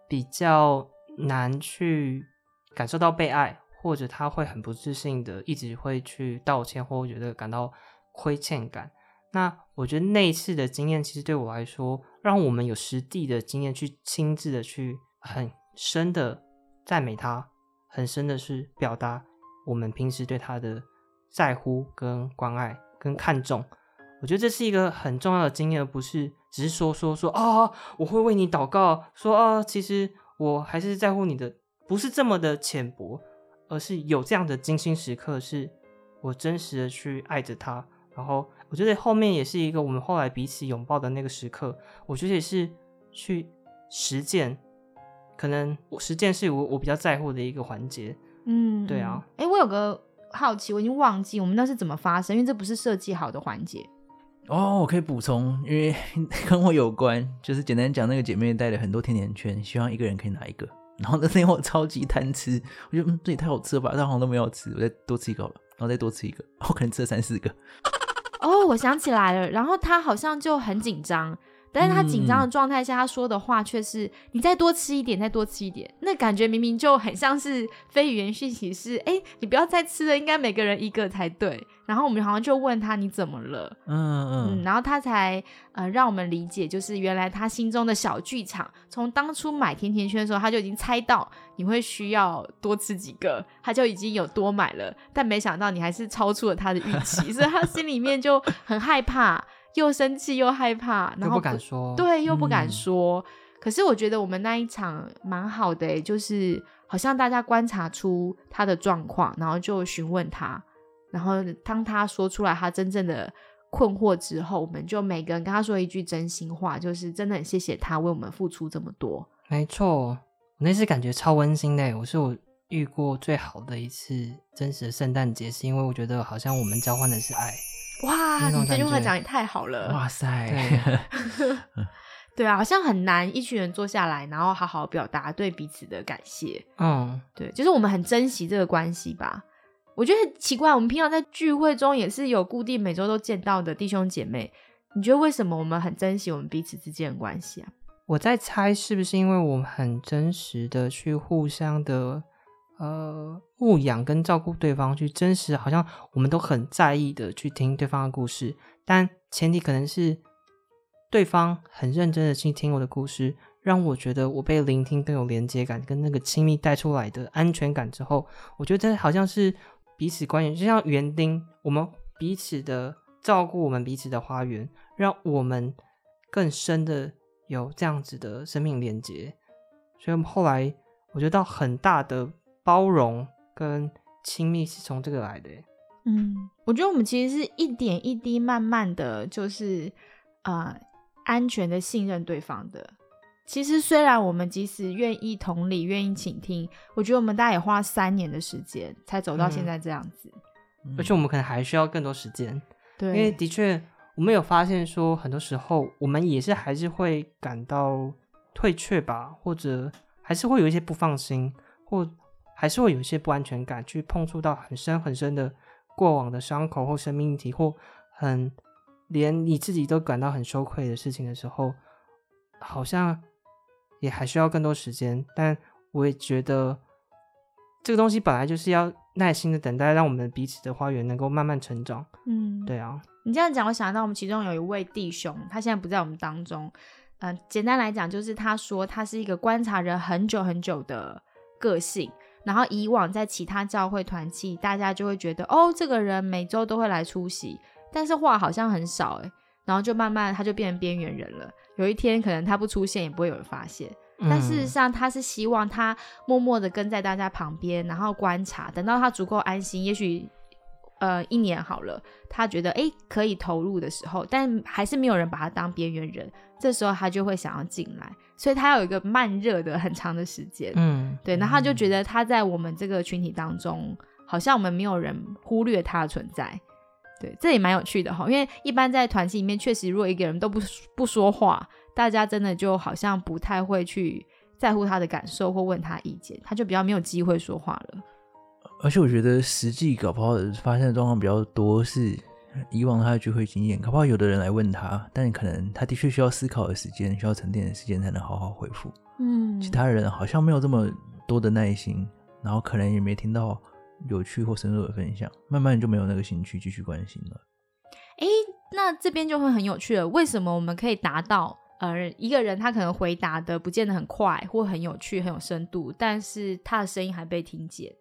比较难去感受到被爱，或者她会很不自信的，一直会去道歉，或觉得感到亏欠感。那我觉得那一次的经验，其实对我来说，让我们有实地的经验去亲自的去很深的赞美她，很深的是表达。我们平时对他的在乎、跟关爱、跟看重，我觉得这是一个很重要的经验，而不是只是说说说啊，我会为你祷告，说啊，其实我还是在乎你的，不是这么的浅薄，而是有这样的精心时刻，是我真实的去爱着他。然后我觉得后面也是一个我们后来彼此拥抱的那个时刻，我觉得也是去实践，可能我实践是我我比较在乎的一个环节。嗯，对啊。哎，我有个好奇，我已经忘记我们那是怎么发生，因为这不是设计好的环节。哦，我可以补充，因为 跟我有关，就是简单讲，那个姐妹带了很多甜甜圈，希望一个人可以拿一个。然后那天我超级贪吃，我觉得嗯，这也太好吃了吧，但好像都没有吃，我再多吃一个了，然后再多吃一个，我可能吃了三四个。哦，我想起来了，然后他好像就很紧张。但是他紧张的状态下，他说的话却是“你再多吃一点，再多吃一点”。那感觉明明就很像是非语言讯息，是“哎，你不要再吃了，应该每个人一个才对。”然后我们好像就问他你怎么了？嗯嗯，然后他才呃让我们理解，就是原来他心中的小剧场，从当初买甜甜圈的时候，他就已经猜到你会需要多吃几个，他就已经有多买了。但没想到你还是超出了他的预期，所以他心里面就很害怕。又生气又害怕，然后不敢说，对，又不敢说。可是我觉得我们那一场蛮好的，就是好像大家观察出他的状况，然后就询问他，然后当他说出来他真正的困惑之后，我们就每个人跟他说一句真心话，就是真的很谢谢他为我们付出这么多。没错，我那次感觉超温馨的，我是我遇过最好的一次真实的圣诞节，是因为我觉得好像我们交换的是爱。哇，你这句话讲也太好了！哇塞，对啊，好像很难一群人坐下来，然后好好表达对彼此的感谢。嗯，对，就是我们很珍惜这个关系吧。我觉得很奇怪，我们平常在聚会中也是有固定每周都见到的弟兄姐妹，你觉得为什么我们很珍惜我们彼此之间的关系啊？我在猜，是不是因为我们很真实的去互相的。呃，牧养跟照顾对方，去真实，好像我们都很在意的去听对方的故事，但前提可能是对方很认真的去听我的故事，让我觉得我被聆听更有连接感，跟那个亲密带出来的安全感之后，我觉得好像是彼此关系，就像园丁，我们彼此的照顾，我们彼此的花园，让我们更深的有这样子的生命连接，所以我们后来我觉得到很大的。包容跟亲密是从这个来的。嗯，我觉得我们其实是一点一滴慢慢的就是呃安全的信任对方的。其实虽然我们即使愿意同理、愿意倾听，我觉得我们大概也花三年的时间才走到现在这样子。而且我们可能还需要更多时间。对，因为的确我们有发现说，很多时候我们也是还是会感到退却吧，或者还是会有一些不放心或。还是会有一些不安全感，去碰触到很深很深的过往的伤口或生命体，或很连你自己都感到很羞愧的事情的时候，好像也还需要更多时间。但我也觉得这个东西本来就是要耐心的等待，让我们彼此的花园能够慢慢成长。嗯，对啊。你这样讲，我想到我们其中有一位弟兄，他现在不在我们当中。嗯，简单来讲，就是他说他是一个观察人很久很久的个性。然后以往在其他教会团契，大家就会觉得哦，这个人每周都会来出席，但是话好像很少诶，然后就慢慢他就变成边缘人了。有一天可能他不出现，也不会有人发现。但事实上，他是希望他默默的跟在大家旁边，然后观察，等到他足够安心，也许呃一年好了，他觉得哎可以投入的时候，但还是没有人把他当边缘人，这时候他就会想要进来，所以他有一个慢热的很长的时间。嗯，对，然后他就觉得他在我们这个群体当中，好像我们没有人忽略他的存在。对，这也蛮有趣的哈，因为一般在团体里面，确实如果一个人都不不说话。大家真的就好像不太会去在乎他的感受或问他意见，他就比较没有机会说话了。而且我觉得实际搞不好发生的状况比较多是以往他的聚会经验，搞不好有的人来问他，但可能他的确需要思考的时间，需要沉淀的时间才能好好回复。嗯，其他人好像没有这么多的耐心，然后可能也没听到有趣或深入的分享，慢慢就没有那个兴趣继续关心了。哎，那这边就会很有趣了，为什么我们可以达到？呃，一个人他可能回答的不见得很快，或很有趣、很有深度，但是他的声音还被听见。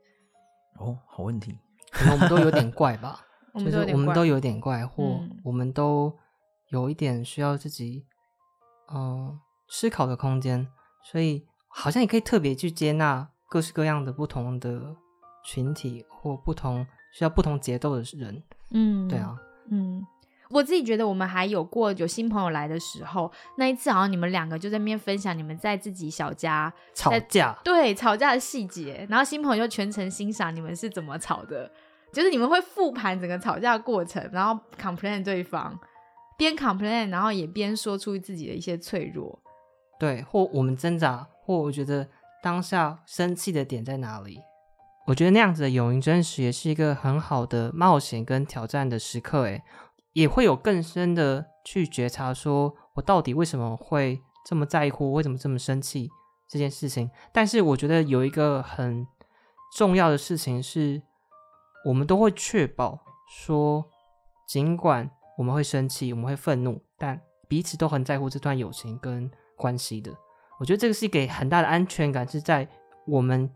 哦，好问题，可能我们都有点怪吧，就是我们都有点怪，或我们都有一点需要自己嗯思考的空间，所以好像也可以特别去接纳各式各样的不同的群体或不同需要不同节奏的人。嗯，对啊，嗯。我自己觉得我们还有过有新朋友来的时候，那一次好像你们两个就在那边分享你们在自己小家吵架，对吵架的细节，然后新朋友就全程欣赏你们是怎么吵的，就是你们会复盘整个吵架过程，然后 complain 对方，边 complain 然后也边说出自己的一些脆弱，对，或我们挣扎，或我觉得当下生气的点在哪里，我觉得那样子的勇于真实也是一个很好的冒险跟挑战的时刻，诶。也会有更深的去觉察，说我到底为什么会这么在乎，为什么这么生气这件事情。但是我觉得有一个很重要的事情是，我们都会确保说，尽管我们会生气，我们会愤怒，但彼此都很在乎这段友情跟关系的。我觉得这个是给很大的安全感，是在我们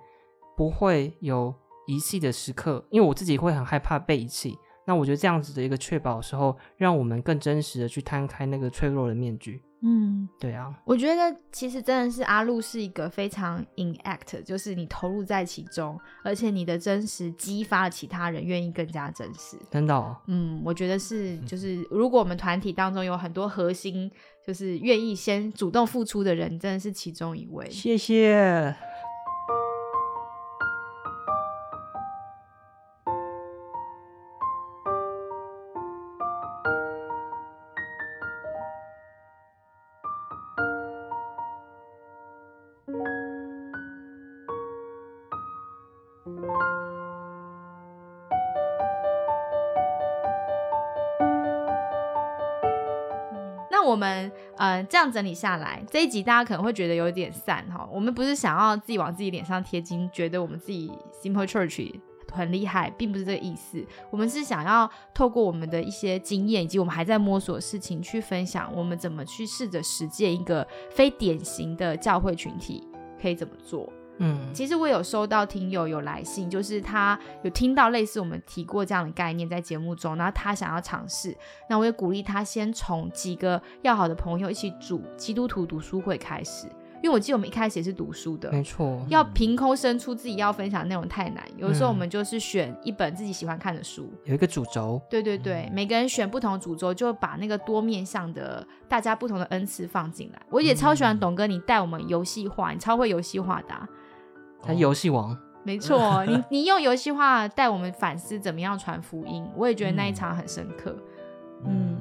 不会有遗弃的时刻，因为我自己会很害怕被遗弃。那我觉得这样子的一个确保的时候，让我们更真实的去摊开那个脆弱的面具。嗯，对啊，我觉得其实真的是阿路是一个非常 in act，就是你投入在其中，而且你的真实激发了其他人愿意更加真实。真的，嗯，我觉得是，就是如果我们团体当中有很多核心，就是愿意先主动付出的人，真的是其中一位。谢谢。呃这样整理下来，这一集大家可能会觉得有点散哈。我们不是想要自己往自己脸上贴金，觉得我们自己 Simple Church 很厉害，并不是这个意思。我们是想要透过我们的一些经验，以及我们还在摸索的事情，去分享我们怎么去试着实践一个非典型的教会群体可以怎么做。嗯，其实我有收到听友有来信，就是他有听到类似我们提过这样的概念在节目中，然后他想要尝试，那我也鼓励他先从几个要好的朋友一起组基督徒读书会开始，因为我记得我们一开始也是读书的，没错，要凭空生出自己要分享的内容太难，有的时候我们就是选一本自己喜欢看的书，有一个主轴，对对对，每个人选不同的主轴，就把那个多面向的大家不同的恩赐放进来。我也超喜欢董哥，你带我们游戏化，你超会游戏化的。他游戏王，没错，你你用游戏化带我们反思怎么样传福音，我也觉得那一场很深刻。嗯，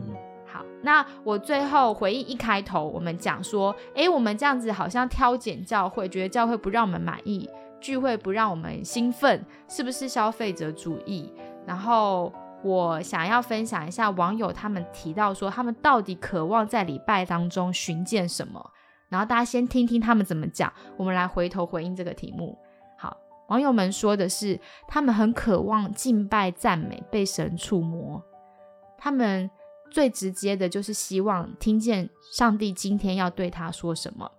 好，那我最后回忆一开头我们讲说，哎，我们这样子好像挑拣教会，觉得教会不让我们满意，聚会不让我们兴奋，是不是消费者主义？然后我想要分享一下网友他们提到说，他们到底渴望在礼拜当中寻见什么？然后大家先听听他们怎么讲，我们来回头回应这个题目。好，网友们说的是，他们很渴望敬拜赞美被神触摸，他们最直接的就是希望听见上帝今天要对他说什么。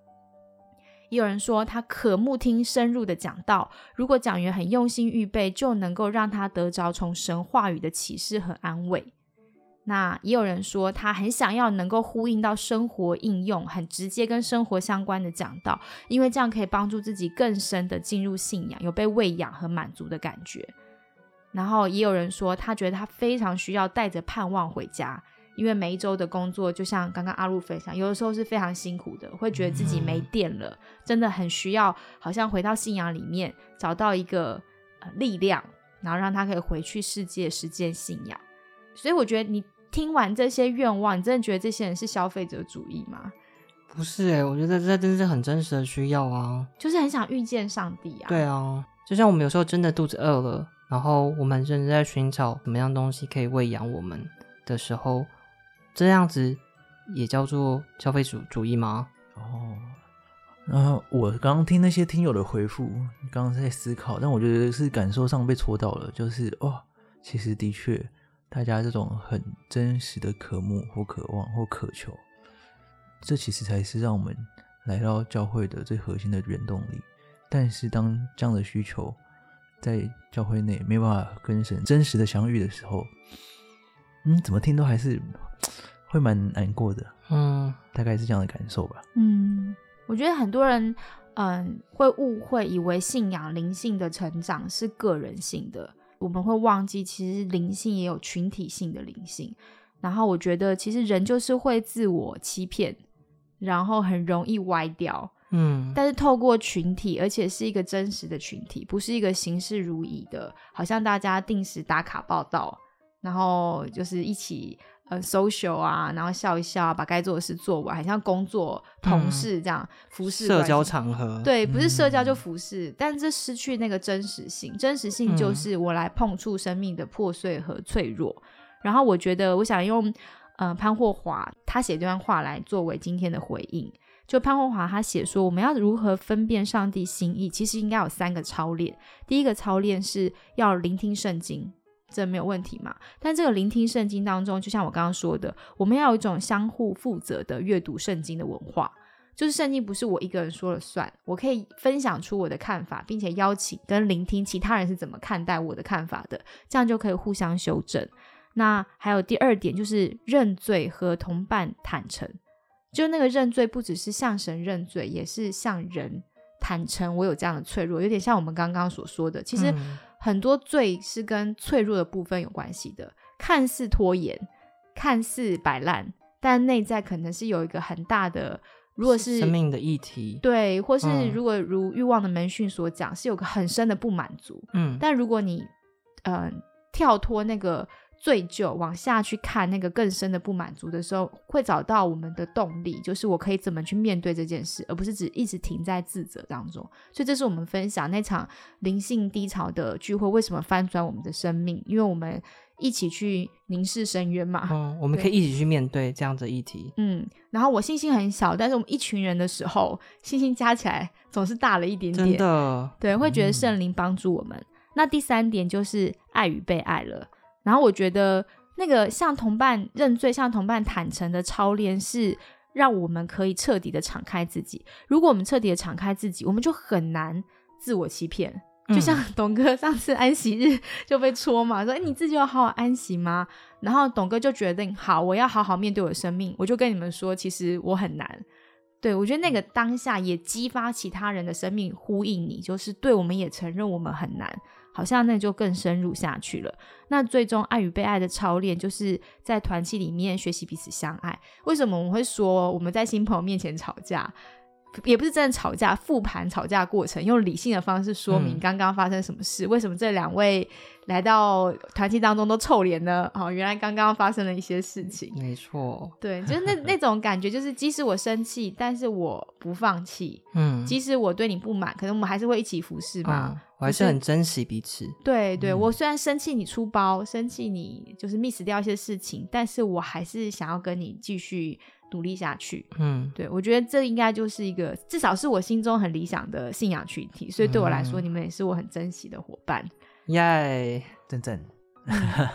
也有人说他渴慕听深入的讲道，如果讲员很用心预备，就能够让他得着从神话语的启示和安慰。那也有人说他很想要能够呼应到生活应用，很直接跟生活相关的讲道，因为这样可以帮助自己更深的进入信仰，有被喂养和满足的感觉。然后也有人说他觉得他非常需要带着盼望回家。因为每一周的工作，就像刚刚阿路分享，有的时候是非常辛苦的，会觉得自己没电了，真的很需要，好像回到信仰里面，找到一个呃力量，然后让他可以回去世界实践信仰。所以我觉得你听完这些愿望，你真的觉得这些人是消费者主义吗？不是哎，我觉得这真是很真实的需要啊，就是很想遇见上帝啊。对啊，就像我们有时候真的肚子饿了，然后我们正在寻找什么样东西可以喂养我们的时候。这样子也叫做消费主主义吗？哦，那我刚刚听那些听友的回复，刚刚在思考，但我觉得是感受上被戳到了，就是哦，其实的确，大家这种很真实的渴慕或渴望或渴求，这其实才是让我们来到教会的最核心的原动力。但是当这样的需求在教会内没办法跟神真实的相遇的时候，嗯，怎么听都还是。会蛮难过的，嗯，大概是这样的感受吧。嗯，我觉得很多人，嗯，会误会以为信仰灵性的成长是个人性的，我们会忘记其实灵性也有群体性的灵性。然后我觉得其实人就是会自我欺骗，然后很容易歪掉。嗯，但是透过群体，而且是一个真实的群体，不是一个形式如仪的，好像大家定时打卡报道，然后就是一起。呃，social 啊，然后笑一笑，把该做的事做完，很像工作同事这样服侍社交场合。对，不是社交就服侍，但这失去那个真实性。真实性就是我来碰触生命的破碎和脆弱。然后我觉得，我想用呃潘霍华他写这段话来作为今天的回应。就潘霍华他写说，我们要如何分辨上帝心意？其实应该有三个操练。第一个操练是要聆听圣经。这没有问题嘛？但这个聆听圣经当中，就像我刚刚说的，我们要有一种相互负责的阅读圣经的文化，就是圣经不是我一个人说了算，我可以分享出我的看法，并且邀请跟聆听其他人是怎么看待我的看法的，这样就可以互相修正。那还有第二点就是认罪和同伴坦诚，就那个认罪不只是向神认罪，也是向人坦诚我有这样的脆弱，有点像我们刚刚所说的，其实。很多罪是跟脆弱的部分有关系的，看似拖延，看似摆烂，但内在可能是有一个很大的，如果是生命的议题，对，或是如果如欲望的门训所讲，是有个很深的不满足，嗯，但如果你，嗯，跳脱那个。醉就往下去看那个更深的不满足的时候，会找到我们的动力，就是我可以怎么去面对这件事，而不是只一直停在自责当中。所以这是我们分享那场灵性低潮的聚会为什么翻转我们的生命，因为我们一起去凝视深渊嘛。嗯，我们可以一起去面对这样的议题。嗯，然后我信心很小，但是我们一群人的时候，信心加起来总是大了一点点。真的，对，会觉得圣灵帮助我们。那第三点就是爱与被爱了。然后我觉得那个向同伴认罪、向同伴坦诚的操练，是让我们可以彻底的敞开自己。如果我们彻底的敞开自己，我们就很难自我欺骗。就像董哥上次安息日 就被戳嘛，说：“哎，你自己要好好安息吗？”然后董哥就决定：“好，我要好好面对我的生命。”我就跟你们说，其实我很难。对我觉得那个当下也激发其他人的生命呼应你，就是对我们也承认我们很难。好像那就更深入下去了。那最终爱与被爱的操练，就是在团契里面学习彼此相爱。为什么我们会说我们在新朋友面前吵架，也不是真的吵架，复盘吵架过程，用理性的方式说明刚刚发生什么事？为什么这两位来到团契当中都臭脸呢？哦，原来刚刚发生了一些事情。没错，对，就是那 那种感觉，就是即使我生气，但是我不放弃。嗯，即使我对你不满，可能我们还是会一起服侍嘛。我还是很珍惜彼此。对对，我虽然生气你出包，生气你就是 miss 掉一些事情，但是我还是想要跟你继续努力下去。嗯，对，我觉得这应该就是一个至少是我心中很理想的信仰群体，所以对我来说，你们也是我很珍惜的伙伴。耶，真正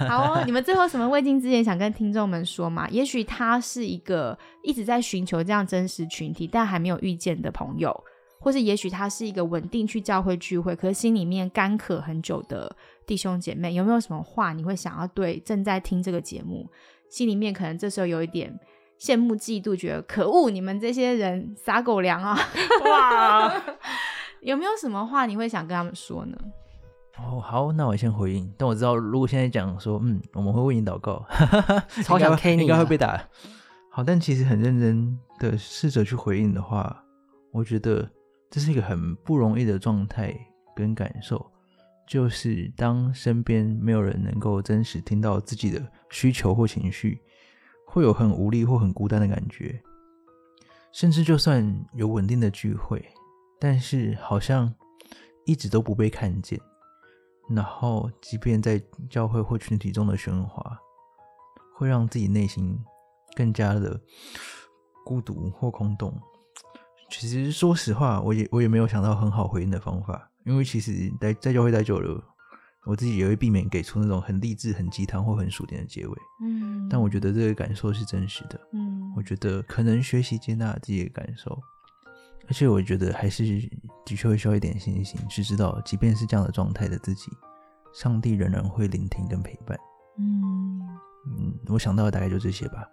好哦，你们最后什么未尽之言想跟听众们说吗？也许他是一个一直在寻求这样真实群体，但还没有遇见的朋友。或是也许他是一个稳定去教会聚会，可是心里面干渴很久的弟兄姐妹，有没有什么话你会想要对正在听这个节目，心里面可能这时候有一点羡慕嫉妒，觉得可恶，你们这些人撒狗粮啊！哇，有没有什么话你会想跟他们说呢？哦，好，那我先回应。但我知道，如果现在讲说，嗯，我们会为你祷告，超想 K 你，应该会被打。好，但其实很认真的试着去回应的话，我觉得这是一个很不容易的状态跟感受，就是当身边没有人能够真实听到自己的需求或情绪，会有很无力或很孤单的感觉。甚至就算有稳定的聚会，但是好像一直都不被看见。然后，即便在教会或群体中的喧哗，会让自己内心更加的孤独或空洞。其实，说实话，我也我也没有想到很好回应的方法，因为其实待在教会待久了，我自己也会避免给出那种很励志、很鸡汤或很薯甜的结尾。嗯，但我觉得这个感受是真实的。嗯，我觉得可能学习接纳自己的感受。而且我觉得还是的确会需要一点信心，去知道，即便是这样的状态的自己，上帝仍然会聆听跟陪伴。嗯嗯，我想到的大概就这些吧。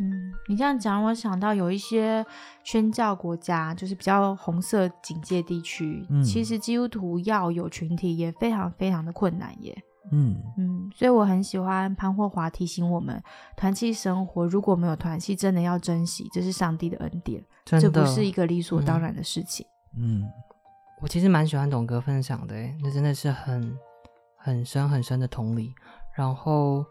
嗯，你这样讲，我想到有一些宣教国家，就是比较红色警戒地区，其实基督徒要有群体也非常非常的困难耶。嗯嗯，所以我很喜欢潘霍华提醒我们，团契生活如果没有团契，真的要珍惜，这是上帝的恩典，这不是一个理所当然的事情。嗯，我其实蛮喜欢董哥分享的，那真的是很很深很深的同理。然后，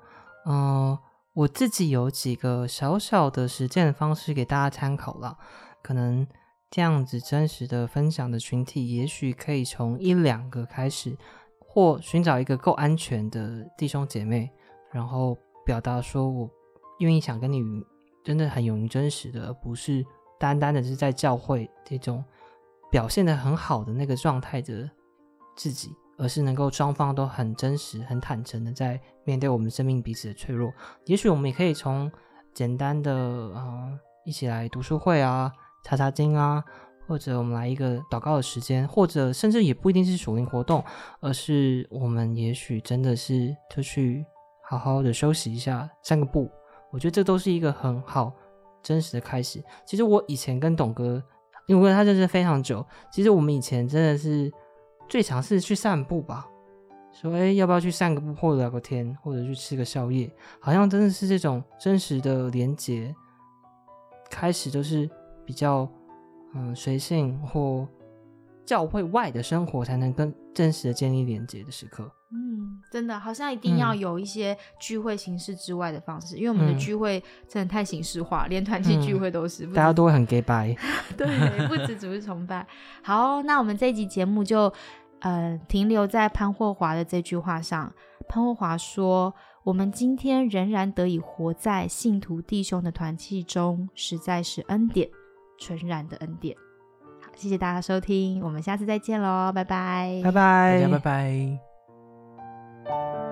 嗯，我自己有几个小小的实践的方式给大家参考了，可能这样子真实的分享的群体，也许可以从一两个开始。或寻找一个够安全的弟兄姐妹，然后表达说我愿意想跟你真的很勇于真实的，而不是单单的是在教会这种表现的很好的那个状态的自己，而是能够双方都很真实、很坦诚的在面对我们生命彼此的脆弱。也许我们也可以从简单的啊一起来读书会啊、查查经啊。或者我们来一个祷告的时间，或者甚至也不一定是属灵活动，而是我们也许真的是就去好好的休息一下，散个步。我觉得这都是一个很好真实的开始。其实我以前跟董哥，因为跟他认识非常久，其实我们以前真的是最常是去散步吧，说哎要不要去散个步，或者聊个天，或者去吃个宵夜，好像真的是这种真实的连接，开始就是比较。嗯，随性或教会外的生活，才能跟真实的建立连接的时刻。嗯，真的好像一定要有一些聚会形式之外的方式，因为我们的聚会真的太形式化，连团体聚会都是，大家都会很 gay 白。对，不止只是崇拜。好，那我们这一集节目就呃停留在潘霍华的这句话上。潘霍华说：“我们今天仍然得以活在信徒弟兄的团契中，实在是恩典。”纯然的恩典，好，谢谢大家收听，我们下次再见喽，拜拜，拜拜，大家拜拜。